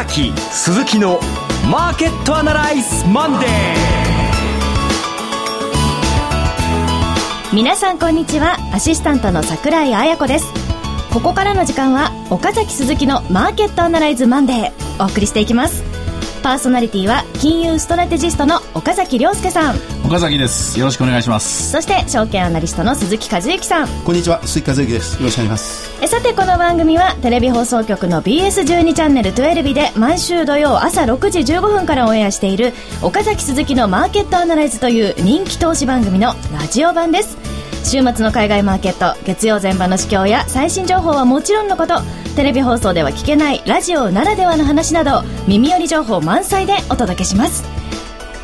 崎鈴木のマーケットアナライズマンデー。皆さんこんにちは。アシスタントの桜井彩子です。ここからの時間は岡崎鈴木のマーケットアナライズマンデー。お送りしていきます。パーソナリティは金融ストラテジストの岡崎亮介さん。岡崎です。よろしくお願いします。そして証券アナリストの鈴木和之さん。こんにちは。鈴木和之です。よろしくお願いします。えさてこの番組はテレビ放送局の BS12 チャンネル12で毎週土曜朝6時15分からオンエアしている岡崎鈴木のマーケットアナライズという人気投資番組のラジオ版です。週末の海外マーケット月曜前場の市況や最新情報はもちろんのことテレビ放送では聞けないラジオならではの話など耳寄り情報満載でお届けします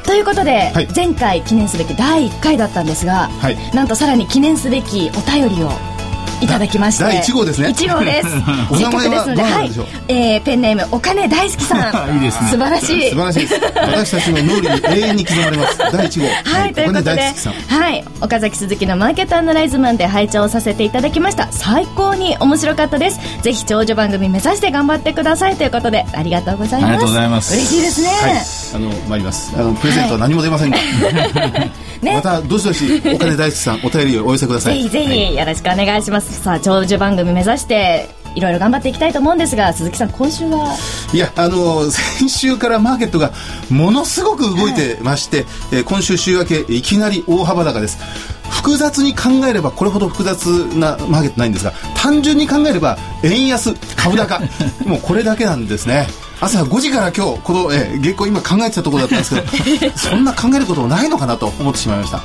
ということで、はい、前回記念すべき第1回だったんですが、はい、なんとさらに記念すべきお便りをいただきまして。第1号ですね。1号です。せっかくですのではい、えー、ペンネームお金大好きさん。いいですね。素晴らしい。素晴らしいです。私たちの脳裏に永遠に刻まれます。第1号はい、ということではい。岡崎鈴木のマーケットアナライズマンで拝聴させていただきました。最高に面白かったです。ぜひ長寿番組目指して頑張ってくださいということでありがとうございます。ありがとうございます。嬉しいですね、はい、あの参ります。あのプレゼントは何も出ませんが、は いね、またどしどしお金大好きさんお便りをお寄せください。ぜひぜひよろしくお願いします、さあ長寿番組目指していろいろ頑張っていきたいと思うんですが鈴木さん今週は？いやあの先週からマーケットがものすごく動いてまして、はい、えー、今週週明けいきなり大幅高です。複雑に考えればこれほど複雑なマーケットないんですが単純に考えれば円安株高。もうこれだけなんですね朝5時から今日この、えー、月光今考えてたところだったんですけど そんな考えることもないのかなと思ってしまいました。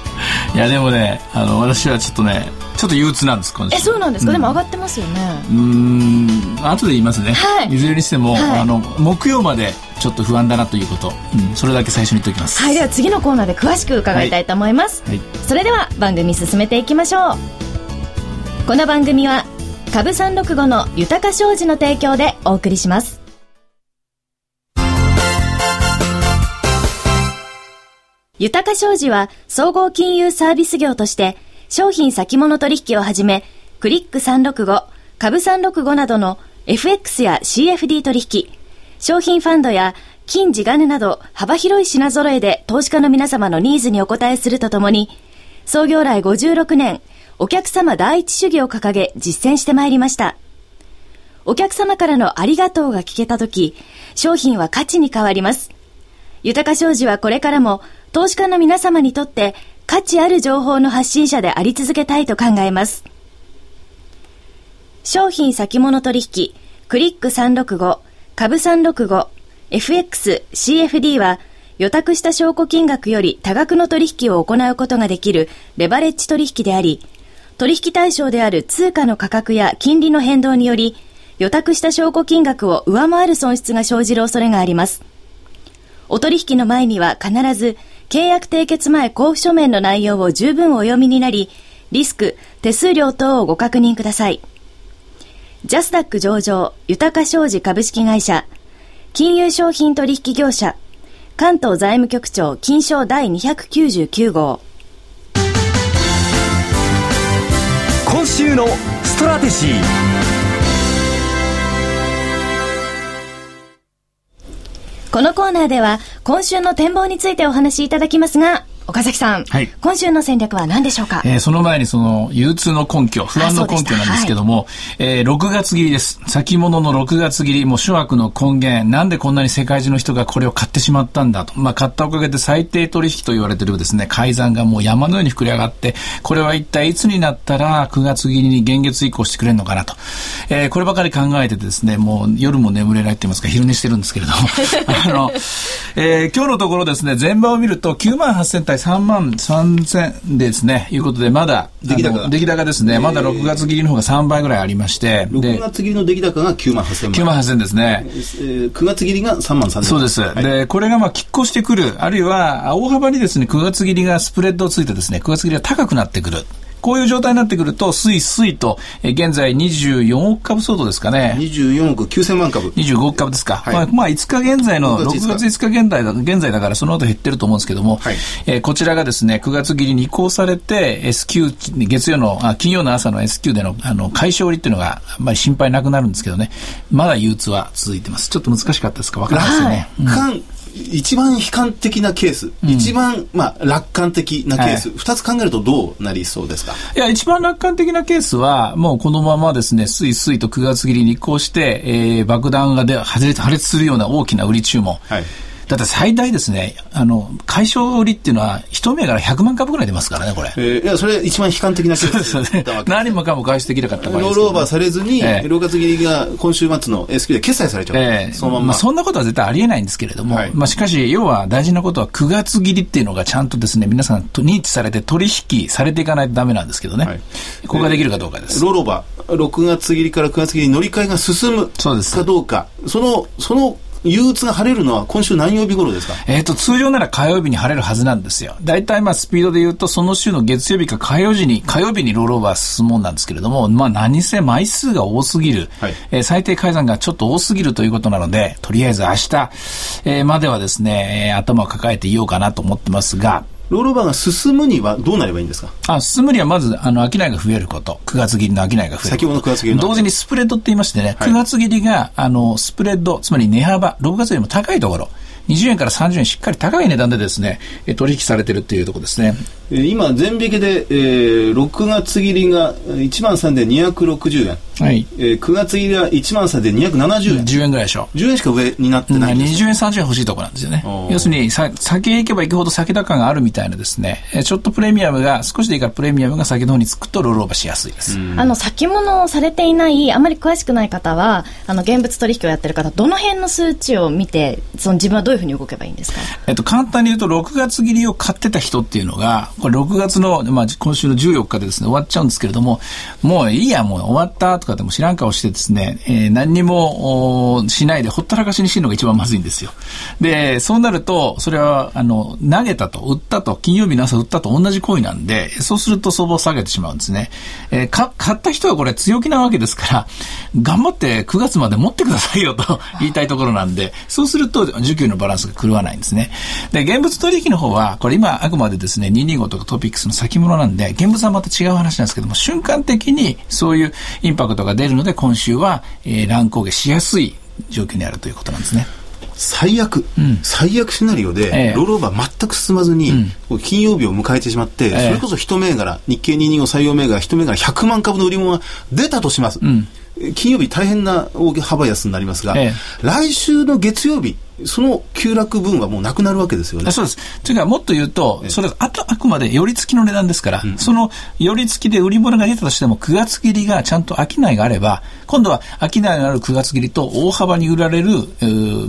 いやでもねあの私はちょっとねちょっと憂鬱なんですえそうなんですか、うん、でも上がってますよね。うん後で言いますね、はい、いずれにしても、はい、あの木曜までちょっと不安だなということ、うん、それだけ最初に言っておきます。はいでは次のコーナーで詳しく伺いたいと思います、はい、それでは番組進めていきましょう。この番組は株365の豊か商事の提供でお送りします豊か商事は総合金融サービス業として商品先物取引をはじめクリック365、株365などの FX や CFD 取引、商品ファンドや金地金など幅広い品揃えで投資家の皆様のニーズにお応えするとともに創業来56年お客様第一主義を掲げ実践してまいりました。お客様からのありがとうが聞けたとき、商品は価値に変わります。豊か商事はこれからも投資家の皆様にとって価値ある情報の発信者であり続けたいと考えます。商品先物取引、クリック365、株365、FX、CFD は予託した証拠金額より多額の取引を行うことができるレバレッジ取引であり、取引対象である通貨の価格や金利の変動により、予託した証拠金額を上回る損失が生じる恐れがあります。お取引の前には必ず契約締結前交付書面の内容を十分お読みになり、リスク、手数料等をご確認ください。ジャスダック上場、豊か商事株式会社、金融商品取引業者、関東財務局長金賞第299号。今週のストラテジー。このコーナーでは今週の展望についてお話しいただきますが、岡崎さん、はい、今週の戦略は何でしょうか、えー、その前にその憂鬱の根拠、不安の根拠なんですけども、はい、えー、6月切りです。先物の6月切り、もう諸悪の根源、なんでこんなに世界中の人がこれを買ってしまったんだと。まあ、買ったおかげで最低取引と言われてるですね、改ざんがもう山のように膨れ上がって、これは一体いつになったら9月切りに現月移行してくれるのかなと。えー、こればかり考えててですね、もう夜も眠れないって言いますか、昼寝してるんですけれども、あの、えー、今日のところですね、前場を見ると9万8000対3万3000ですね、いうことで、まだ、出来高出来高ですね、まだ6月切りの方が3倍ぐらいありまして、6月切りの出来高が9万8000万。9万8000ですね。えー、9月切りが3万3000そうです。はい、で、これがまあ、拮抗してくる、あるいは、大幅にですね、9月切りがスプレッドをついてですね、9月切りが高くなってくる。こういう状態になってくると、スイスイと、えー、現在24億株相当ですかね。24億9000万株。25億株ですか。はい、まあ、まあ、5日現在の、6月5日現在だ現在だからその後減ってると思うんですけども、はい、えー、こちらがですね、9月切りに移行されて、S q 月曜の、あ金曜の朝の S q での、あの、解消売りっていうのが、あんまり心配なくなるんですけどね、まだ憂鬱は続いてます。ちょっと難しかったですか？わからないですよね。はいうん一番悲観的なケース、うん、一番、まあ、楽観的なケース、二、はい、つ考えるとどうなりそうですか？いや、一番楽観的なケースは、もうこのままですね、すいすいと9月切りに移行して、えー、爆弾がで破裂するような大きな売り注文。はいだって最大ですね、あの、解消売りっていうのは、一銘柄100万株ぐらい出ますからね、これ。えー、いや、それ一番悲観的なケースですね。何もかも回収できなかった場合ロールオーバーされずに、えー、6月切りが今週末の S q で決済されちゃう。えー、そのまま。まあ、そんなことは絶対ありえないんですけれども、はい、まあ、しかし、要は大事なことは9月切りっていうのがちゃんとですね、皆さんと認知されて取引されていかないとダメなんですけどね。はい、ここができるかどうかです。ロールオーバー、6月切りから9月切りに乗り換えが進むかどうか、その、その憂鬱が晴れるのは今週何曜日頃ですか？えっ、と、通常なら火曜日に晴れるはずなんですよ。大体まあスピードで言うと、その週の月曜日か火曜日に、火曜日にロールオーバー進むもんなんですけれども、まあ何せ枚数が多すぎる、はい、えー、最低改ざんがちょっと多すぎるということなので、とりあえず明日、えー、まではですね、えー、頭を抱えていようかなと思ってますが、ロールオーバーが進むにはどうなればいいんですか？あ進むにはまず、あの、商いが増えること。9月切りの商いが増えること。先ほどの9月切りの。同時にスプレッドって言いましてね、はい、9月切りが、あの、スプレッド、つまり値幅、6月よりも高いところ。20円から30円しっかり高い値段でですね、取引されてるっていうところですね。今、全引けで、えー、6月切りが1万3260円。はい。えー、9月入りは1万3270円。10円ぐらいでしょ。10円しか上になってないんです、うん、20円、30円欲しいところなんですよね。要するに、さ先へ行けば行くほど先高があるみたいなですね、ちょっとプレミアムが、少しでいいからプレミアムが先の方につくとロールオーバーしやすいです。あの、先物をされていない、あまり詳しくない方は、あの、現物取引をやってる方、どの辺の数値を見て、その自分はどういうふうに動けばいいんですか？えっと、簡単に言うと、6月切りを買ってた人っていうのが、これ6月の、まあ、今週の14日でですね、終わっちゃうんですけれども、もういいや、もう終わったとかでも知らん顔してですね、えー、何にもしないでほったらかしにしてるのが一番まずいんですよ。で、そうなると、それは、あの、投げたと、売ったと、金曜日の朝売ったと同じ行為なんで、そうすると相場を下げてしまうんですね。えー、か、買った人はこれ強気なわけですから、頑張って9月まで持ってくださいよと 言いたいところなんで、そうすると需給のバランスが狂わないんですね。で、現物取引の方は、これ今あくまでですね、225とかトピックスの先物なんで、現物はまた違う話なんですけども、瞬間的にそういうインパクトが出るので、今週は、えー、乱高下しやすい状況にあるということなんですね。最悪、うん、最悪シナリオで、ええ、ロールオーバー全く進まずに、うん、金曜日を迎えてしまって、え、それこそ一銘柄、日経225採用銘柄、一銘柄100万株の売り物が出たとします。うん。金曜日大変な大幅安になりますが、ええ、来週の月曜日、その急落分はもうなくなるわけですよね。そうです。というか、もっと言うと、それあとあくまで寄り付きの値段ですから、うん、その寄り付きで売り物が出たとしても、9月切りがちゃんと商いがあれば、今度は商いのある9月切りと大幅に売られる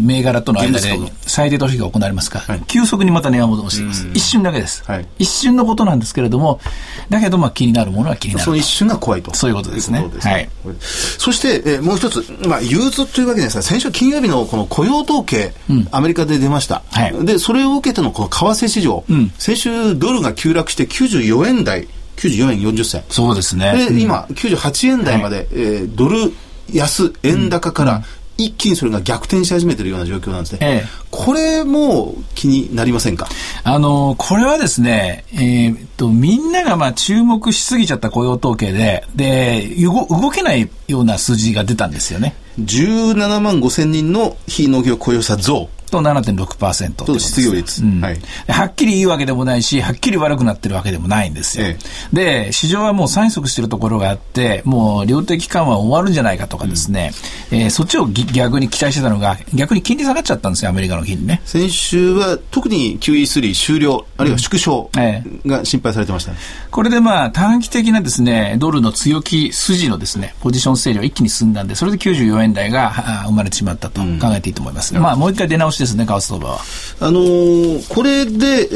銘柄との間で最低取引が行われますから、はい、急速にまた値が戻しています。一瞬だけです、はい、一瞬のことなんですけれども、だけどまあ気になるものは気になる。その一瞬が怖いと。そういうことですね。すねはい。そして、えー、もう一つ、まあ、憂鬱というわけですが、先週金曜日のこの雇用統計、うん、アメリカで出ました。はい、で、それを受けてのこの為替市場、うん、先週ドルが急落して94円台、94円40銭。そうですね。で、今、98円台まで、はい、えー、ドル安、円高から、一気にそれが逆転し始めているような状況なんですね。ええ、これも気になりませんか？あの、これはですね、えー、っと、みんながまあ注目しすぎちゃった雇用統計で、で、動けないような数字が出たんですよね。17万5千人の非農業雇用者増。と7.6%と失業率、うん、はい、はっきりいいわけでもないし、はっきり悪くなってるわけでもないんですよ。ええ、で、市場はもう催促してるところがあって、もう量的緩和終わるんじゃないかとかですね、うん、えー、そっちを逆に期待してたのが、逆に金利下がっちゃったんですよ、アメリカの金利ね。先週は特に QE3 終了、あるいは縮小が心配されてました、ね。うん、これでまあ短期的なですね、ドルの強気筋のですね、ポジション整理は一気に進んだんで、それで94円台が生まれてしまったと考えていいと思います。まあもう一回出直しですね、為替相場は。あのー、これで、え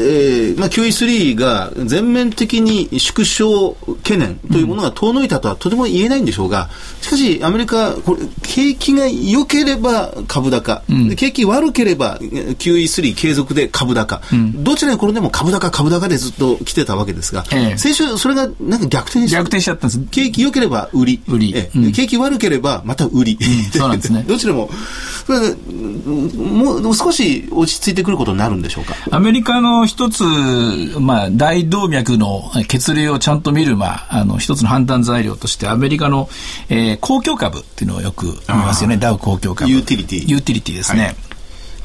ー、まあ、QE3 が全面的に縮小懸念というものが遠のいたとはとても言えないんでしょうが、しかし、アメリカ、これ、景気が良ければ株高、うん、景気悪ければ QE3 継続で株高、うん、どちらに転んでも株高、株高でずっと来てたわけですが、ええ、先週、それがなんか逆転し逆転しちゃったんです。景気良ければ売り、売り。ええ、うん、景気悪ければまた売り、そうなんですね。どちらも、もう少し落ち着いてくることになるんでしょうか？アメリカの一つ、まあ、大動脈の血流をちゃんと見る、まあ、あの、一つの判断材料として、アメリカの、えー、公共株っていうのをよく見ますよね、ダウ公共株。ユーティリティ。ユーティリティですね。はい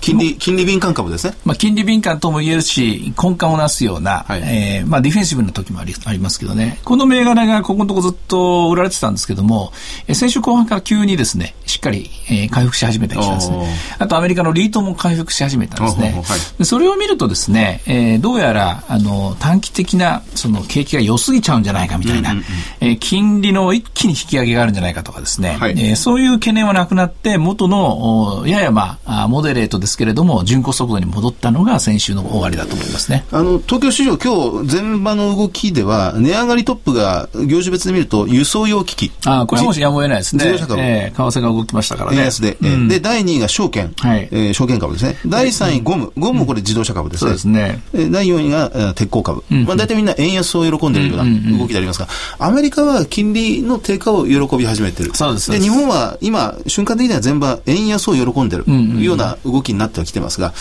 金利、金利敏感株ですね。まあ、金利敏感とも言えるし、根幹をなすような、はい、えー、まあ、ディフェンシブな時もありありますけどね。この銘柄がここのとこずっと売られてたんですけども、えー、先週後半から急にですね、しっかり、えー、回復し始めたりしたんですね。あとアメリカのリートも回復し始めたんですね。はい、それを見るとですね、えー、どうやら、あの、短期的な、その、景気が良すぎちゃうんじゃないかみたいな、うんうんうん、えー、金利の一気に引き上げがあるんじゃないかとかですね、はい、えー、そういう懸念はなくなって、元の、ややまあ、モデレートですけれども、巡航速度に戻ったのが先週の終わりだと思いますね。あの、東京市場、今日、前場の動きでは、値上がりトップが、業種別で見ると、輸送用機器。あこれはもしやむを得ないですね。自動車株。えー、為替が動きましたからね。安で。うん、で、第2位が証券。はい。えー、証券株ですね。第3位、ゴム。ゴムもこれ自動車株ですね。そうですね。第4位が鉄鋼株。うん、まあ、大体みんな円安を喜んでいるような動きでありますが、アメリカは金利の低下を喜び始めている。そうです。で、日本は今、瞬間的には全場円安を喜んでいるような動きになってはきてますが、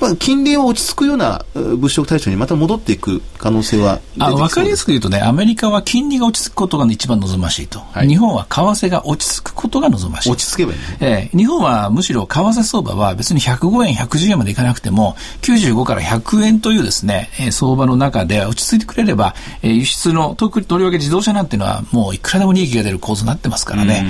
まあ、金利は落ち着くような物色対象にまた戻っていく可能性はあ分かりやすく言うとね、アメリカは金利が落ち着くことが一番望ましいと、はい、日本は為替が落ち着くことが望ましい。落ち着けばいい、ね、えー、日本はむしろ為替相場は別に105円、110円までいかなくても、95から100円というですね、えー、相場の中で落ち着いてくれれば、えー、輸出の、特にとりわけ自動車なんていうのはもういくらでも利益が出る構図になってますからね。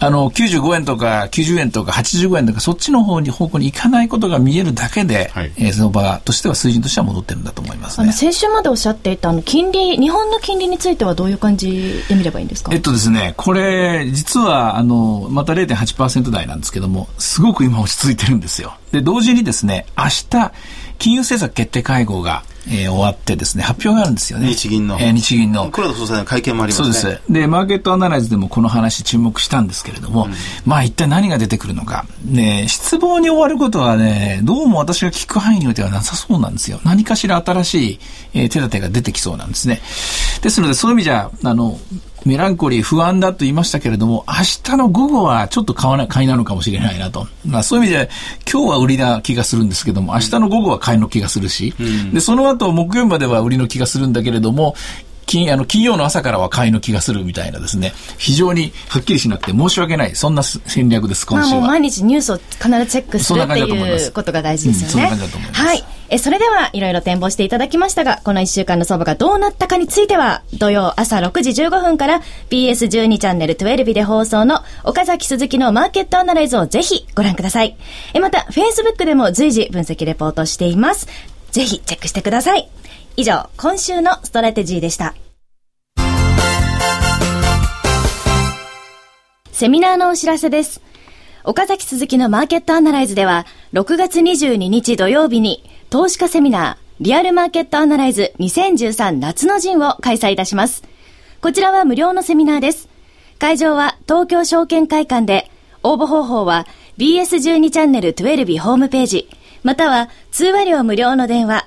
あの、95円とか90円とか85円とかそっちの方に方向に行かないことが見えるだけで、はい、えー、相場としては水準としては戻ってるんだと思います、ね、あの先週までおっしゃっていたあの金利、日本の金利についてはどういう感じで見ればいいんですか？えっとですね、これ、実は、あの、また0.8%台なんですけども、すごく今落ち着いてるんですよ。で、同時にですね、明日、金融政策決定会合が、えー、終わってですね、発表があるんですよね。日銀の。えー、日銀の。黒田総裁の会見もありますね。そうです。で、マーケットアナライズでもこの話注目したんですけれども、うん、まあ一体何が出てくるのか。ね、失望に終わることはね、どうも私が聞く範囲においてはなさそうなんですよ。何かしら新しい、えー、手立てが出てきそうなんですね。ですので、そういう意味じゃ、あの、メランコリー不安だと言いましたけれども、明日の午後はちょっと買わな買いなのかもしれないなと。まあそういう意味で、今日は売りな気がするんですけども、明日の午後は買いの気がするし、うん、で、その後木曜日までは売りの気がするんだけれども、金、あの、金曜の朝からは買いの気がするみたいなですね、非常にはっきりしなくて申し訳ない、そんな戦略です、今週は。まあ、毎日ニュースを必ずチェックするっていうことが大事ですよね。そんな感じだと思います。はい。え、それでは、いろいろ展望していただきましたが、この1週間の相場がどうなったかについては、土曜朝6時15分から BS12 チャンネル12で放送の岡崎鈴木のマーケットアナライズをぜひご覧ください。え、また、Facebook でも随時分析レポートしています。ぜひチェックしてください。以上、今週のストラテジーでした。セミナーのお知らせです。岡崎鈴木のマーケットアナライズでは、6月22日土曜日に、投資家セミナー、リアルマーケットアナライズ2013夏の陣を開催いたします。こちらは無料のセミナーです。会場は東京証券会館で、応募方法は BS12 チャンネル12ホームページ、または通話料無料の電話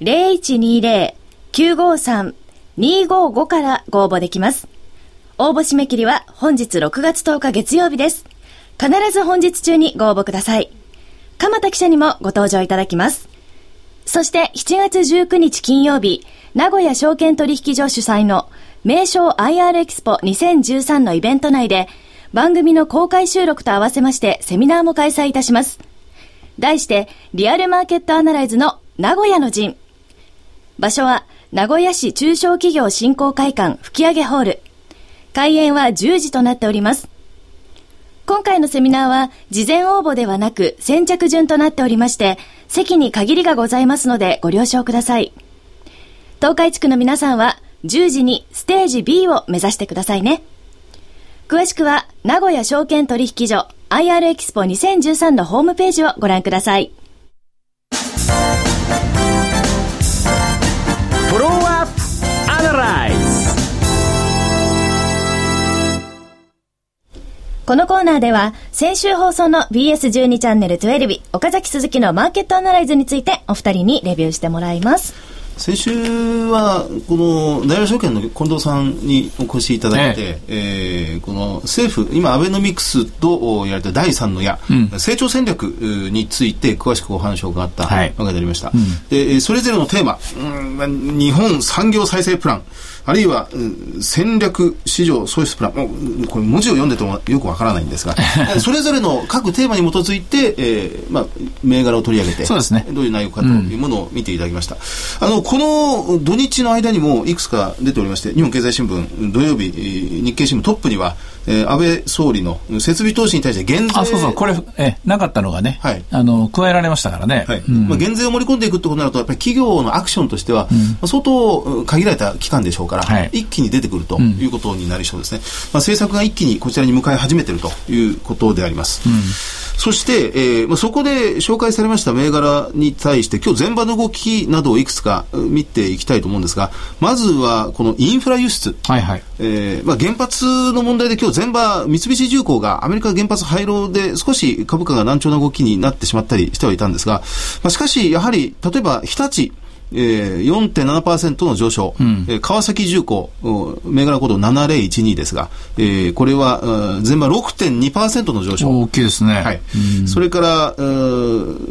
0120-953-255からご応募できます。応募締め切りは本日6月10日月曜日です。必ず本日中にご応募ください。鎌田記者にもご登場いただきます。そして7月19日金曜日、名古屋証券取引所主催の名称 IR エキスポ2013のイベント内で番組の公開収録と合わせましてセミナーも開催いたします。題してリアルマーケットアナライズの名古屋の陣。場所は名古屋市中小企業振興会館吹上ホール。開演は10時となっております。今回のセミナーは、事前応募ではなく先着順となっておりまして、席に限りがございますのでご了承ください。東海地区の皆さんは、10時にステージ B を目指してくださいね。詳しくは、名古屋証券取引所 IR エキスポ2013のホームページをご覧ください。フォローアップアナライこのコーナーでは、先週放送の BS12 チャンネル12日、岡崎鈴木のマーケットアナライズについてお二人にレビューしてもらいます。先週は、この大和証券の近藤さんにお越しいただいて、ええ。えー、この政府、今、アベノミクスとやられた第三の矢、うん、成長戦略について詳しくお話を伺ったわけでありました。はいうん、で、それぞれのテーマ、うん、日本産業再生プラン、あるいは、戦略市場創出プラン、これ文字を読んでてもよくわからないんですが、それぞれの各テーマに基づいて、えーまあ、銘柄を取り上げて、そうですね、どういう内容かというものを見ていただきました。うん、あの、この土日の間にもいくつか出ておりまして、日本経済新聞、土曜日、日経新聞トップには、えー、安倍総理の設備投資に対して減税あそうそうこれえなかったのがね、はい、あの加えられましたからね、はい。うん、まあ、減税を盛り込んでいくってことになるとやっぱり企業のアクションとしては、うん、相当限られた期間でしょうから、はい、一気に出てくるということになりそうですね、まあ、政策が一気にこちらに向かい始めているということであります。そして、えーまあ、そこで紹介されました銘柄に対して、今日前場の動きなどをいくつか見ていきたいと思うんですが、まずはこのインフラ輸出。はいはい。えー、まあ、原発の問題で今日前場、三菱重工がアメリカ原発廃炉で少し株価が難聴な動きになってしまったりしてはいたんですが、まあ、しかし、やはり、例えば日立、えー、4.7%の上昇、うん、えー、川崎重工、銘柄コード7012ですが、えー、これは前場6.2%の上昇。大きいですね。はい。それから、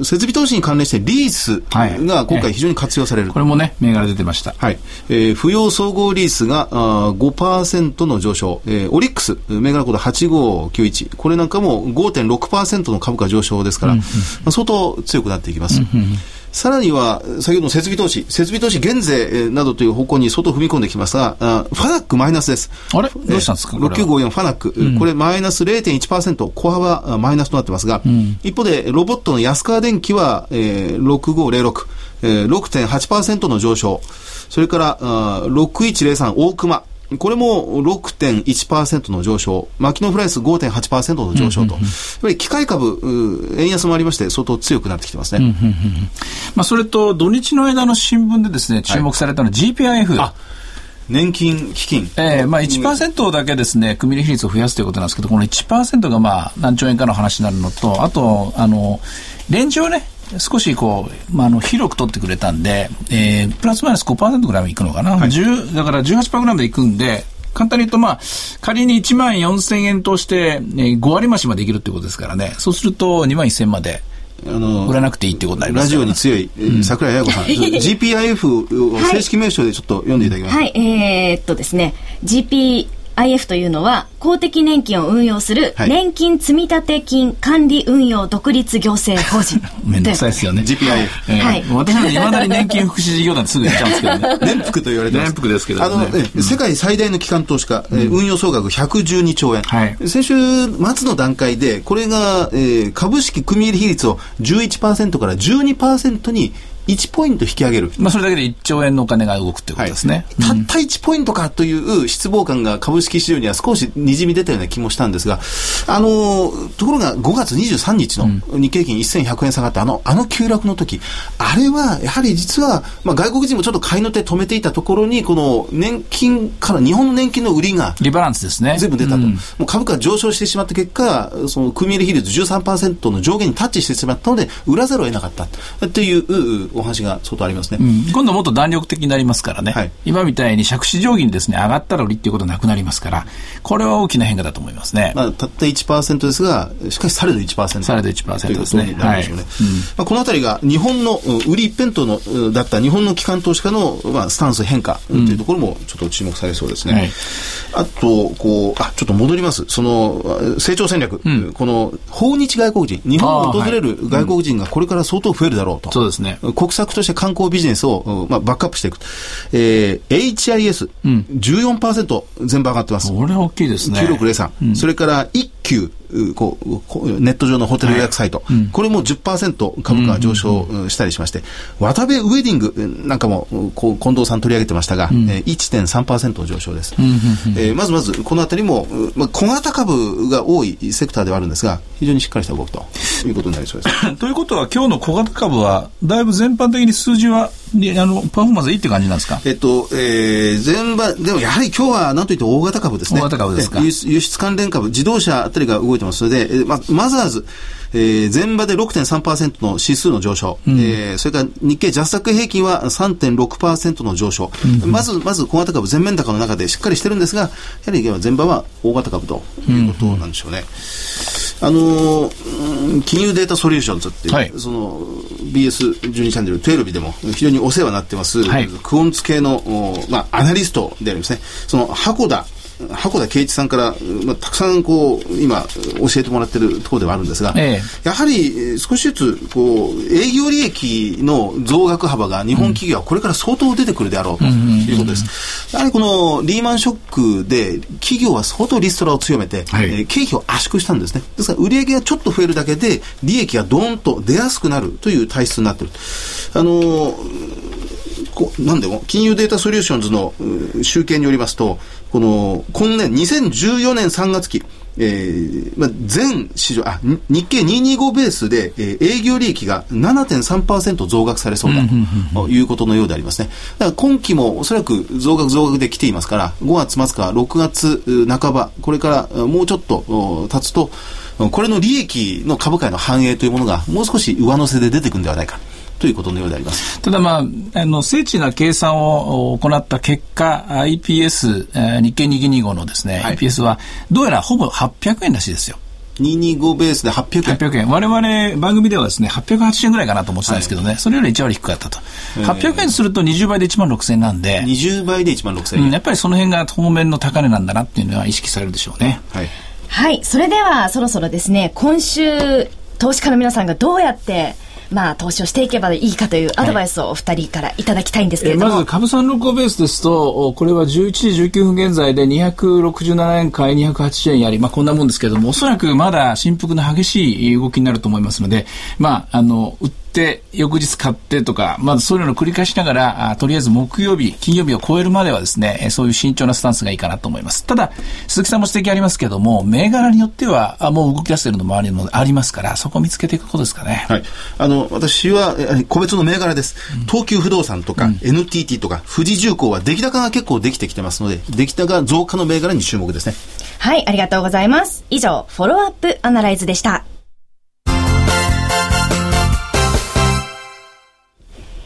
設備投資に関連してリースが今回非常に活用される。はい、これもね、銘柄出てました。はい。えー、不要総合リースがあ5%の上昇、えー、オリックス、銘柄コード8591、これなんかも5.6%の株価上昇ですから、うんうん、まあ、相当強くなっていきます。うんうんさらには、先ほどの設備投資、設備投資減税などという方向に相当踏み込んできますが、あファナックマイナスです。あれ？どうしたんですか ?6954 ファナック、うん、これマイナス0.1%、小幅マイナスとなってますが、うん、一方でロボットの安川電機は、えー、6506、えー、6.8%の上昇。それから、あ6103大熊、これも6.1%の上昇、マキノフライス5.8%の上昇と、やっぱり機械株、円安もありまして、相当強くなってきてますね。まあ、それと、土日の間の新聞でですね、注目されたのは GPIF。はい年金基金。ええー、まあ1%だけですね、組み比率を増やすということなんですけど、この1%がまあ何兆円かの話になるのと、あと、あの、レンジをね、少しこう、まあ、あの広く取ってくれたんで、えー、プラスマイナス5%ぐらいはいくのかな、はい、だから18%ぐらいまでいくんで、簡単に言うと、まあ、仮に1万4000円として、ね、5割増しまでいけるってことですからね、そうすると2万1000まで。あの売らなくていいってことになります、ラジオに強い、うん、桜井彩子さん、GPIF を正式名称でちょっと読んでいただきます。はい、はい、えー、っとですね、GP IF というのは公的年金を運用する年金積立金管理運用独立行政法人。めんどくさいですよね。GPIF。えー、はい。私はいまだに年金福祉事業団すぐ言っちゃうんですけどね。年福と言われてます。年福ですけど、ね、あの、ね、世界最大の機関投資家、うん、運用総額112兆円。はい。先週末の段階で、これが、えー、株式組入比率を11%から12%に1ポイント引き上げる。まあ、それだけで1兆円のお金が動くっていうことですね。はい、たった1ポイントかという失望感が株式市場には少しにじみ出たような気もしたんですが、あの、ところが5月23日の日経平均1100円下がったあの、あの急落の時、あれはやはり実は、まあ、外国人もちょっと買いの手止めていたところに、この年金から日本の年金の売りが、リバランスですね。全部出たと。うん、もう株価上昇してしまった結果、その組入比率13%の上限にタッチしてしまったので、売らざるを得なかったというお話が相当ありますね、うん、今度もっと弾力的になりますからね、はい、今みたいに借子定規にですね上がったら売りっていうことなくなりますからこれは大きな変化だと思いますね、まあ、たった1%ですがしかしされど1%されど1%ですね。はい、まあ、このあたりが日本の売り一辺倒のだった日本の機関投資家の、まあ、スタンス変化というところもちょっと注目されそうですね、はい、あとこうあちょっと戻ります。その成長戦略、うん、この訪日外国人。日本を訪れる外国人がこれから相当増えるだろうと、そうですね国策として観光ビジネスを、まあ、バックアップしていく。えー、HIS、うん、14%全部上がってます。これ大きいですね。9603。うん、それから一級、こうネット上のホテル予約サイト、はいうん、これも10%株価が上昇したりしまして、渡部ウェディングなんかもこう近藤さん取り上げてましたが、うん、えー、1.3%上昇です、うんうんうん、えー、まずまずこのあたりも、まあ、小型株が多いセクターではあるんですが非常にしっかりした動きということになりそうです。ということは今日の小型株はだいぶ全般的に数字はで、あの、パフォーマンスいいって感じなんですか？えっと、えー、全場、でもやはり今日は何と言って大型株ですね。大型株ですか？輸出関連株、自動車あたりが動いてますので、えーま、マザーズ、えー、前場で6.3%の指数の上昇、うん、えー、それから日経ジャスダック平均は3.6%の上昇、うん、まず、まず小型株全面高の中でしっかりしてるんですが、やはり前場は大型株ということなんでしょうね。うん、あのー、金融データソリューションズっていう、はい、その BS12 チャンネル12でも非常にお世話になってます、はい、クオンツ系の、まあ、アナリストでありますね。その箱田箱田圭一さんから、まあ、たくさんこう今教えてもらってるところではあるんですが、ええ、やはり少しずつこう営業利益の増額幅が日本企業はこれから相当出てくるであろうということです。やはりこのリーマンショックで企業は相当リストラを強めて、はい、えー、経費を圧縮したんですね。ですから売上がちょっと増えるだけで利益がドーンと出やすくなるという体質になっている。あのーこなんでも金融データソリューションズの集計によりますと、この今年2014年3月期、えーまあ、全市場、あ、日経225ベースで、えー、営業利益が7.3%増額されそうだということのようでありますね。だから今期もおそらく増額増額で来ていますから、5月末から6月半ば、これからもうちょっと経つと、これの利益の株価への反映というものがもう少し上乗せで出てくるんではないか。ということのようであります。ただまあ、あの、精緻な計算を行った結果、IPS、えー、日経225のですね、はい、IPS は、どうやらほぼ800円らしいですよ。225ベースで800円。800円。我々番組ではですね、880円ぐらいかなと思ってたんですけどね、はい、それより1割低かったと。800円すると20倍で1万6000円なんで。20倍で1万6000円、うん、やっぱりその辺が当面の高値なんだなっていうのは意識されるでしょうね。はい。はい。それでは、そろそろですね、今週、投資家の皆さんがどうやって、まあ、投資をしていけばいいかというアドバイスをお二人からいただきたいんですけれども、はい、まず株三六五ベースですとこれは11時19分現在で267円買い280円やり、まあ、こんなもんですけれどもおそらくまだ振幅の激しい動きになると思いますので、まあ、あの売って翌日買ってとか、まずそういうのを繰り返しながら、あとりあえず木曜日、金曜日を超えるまではですね、そういう慎重なスタンスがいいかなと思います。ただ、鈴木さんも指摘ありますけども、銘柄によっては、あもう動き出しているのもありありますから、そこを見つけていくことですかね。はい。あの、私は、個別の銘柄です。東急不動産とか、うん、NTT とか、富士重工は出来高が結構できてきてますので、出来高増加の銘柄に注目ですね。はい、ありがとうございます。以上、フォローアップアナライズでした。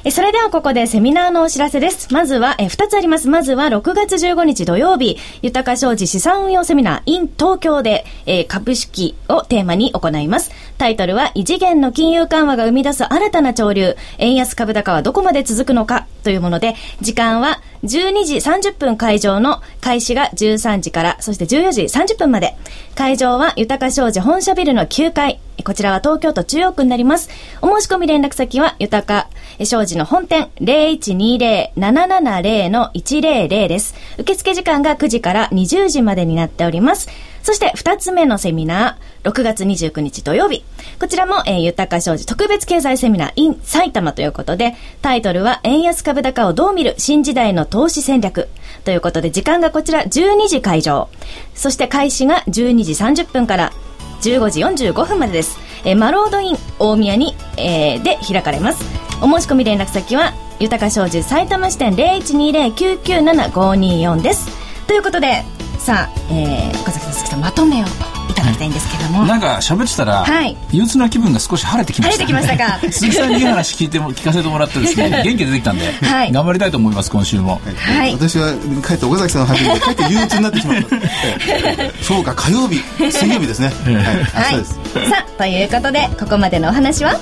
それではここでセミナーのお知らせです。まずは、え二つあります。まずは6月15日土曜日、豊か商事資産運用セミナー in 東京で、え、株式をテーマに行います。タイトルは異次元の金融緩和が生み出す新たな潮流、円安株高はどこまで続くのかというもので、時間は12時30分会場の開始が13時から、そして14時30分まで。会場は豊か商事本社ビルの9階。こちらは東京都中央区になります。お申し込み連絡先は豊か商事の本店0120-770-100です。受付時間が9時から20時までになっております。そして二つ目のセミナー、6月29日土曜日。こちらも、えー、豊か商事特別経済セミナー in 埼玉ということで、タイトルは円安株高をどう見る新時代の投資戦略。ということで、時間がこちら12時会場。そして開始が12時30分から15時45分までです。えー、マロードイン大宮に、えー、で開かれます。お申し込み連絡先は、豊か商事埼玉支店0120-997-524です。ということで、さあ、えー、岡崎さんまとめをいただきたいんですけども、なんか喋ってたら、はい、憂鬱な気分が少し晴れてきました、ね、晴れてきましたか？鈴木さんにいい話聞いても聞かせてもらってですね 元気出てきたんで、はい、頑張りたいと思います今週も、はい、私は帰って岡崎さんの初めて帰って憂鬱になってしまった。そうか火曜日水曜日ですね。はい、はい、さあということでここまでのお話は？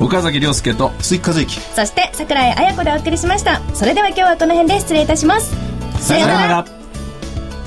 岡崎亮介と鈴木和之。そして櫻井彩子でお送りしました。それでは今日はこの辺で失礼いたします。さようなら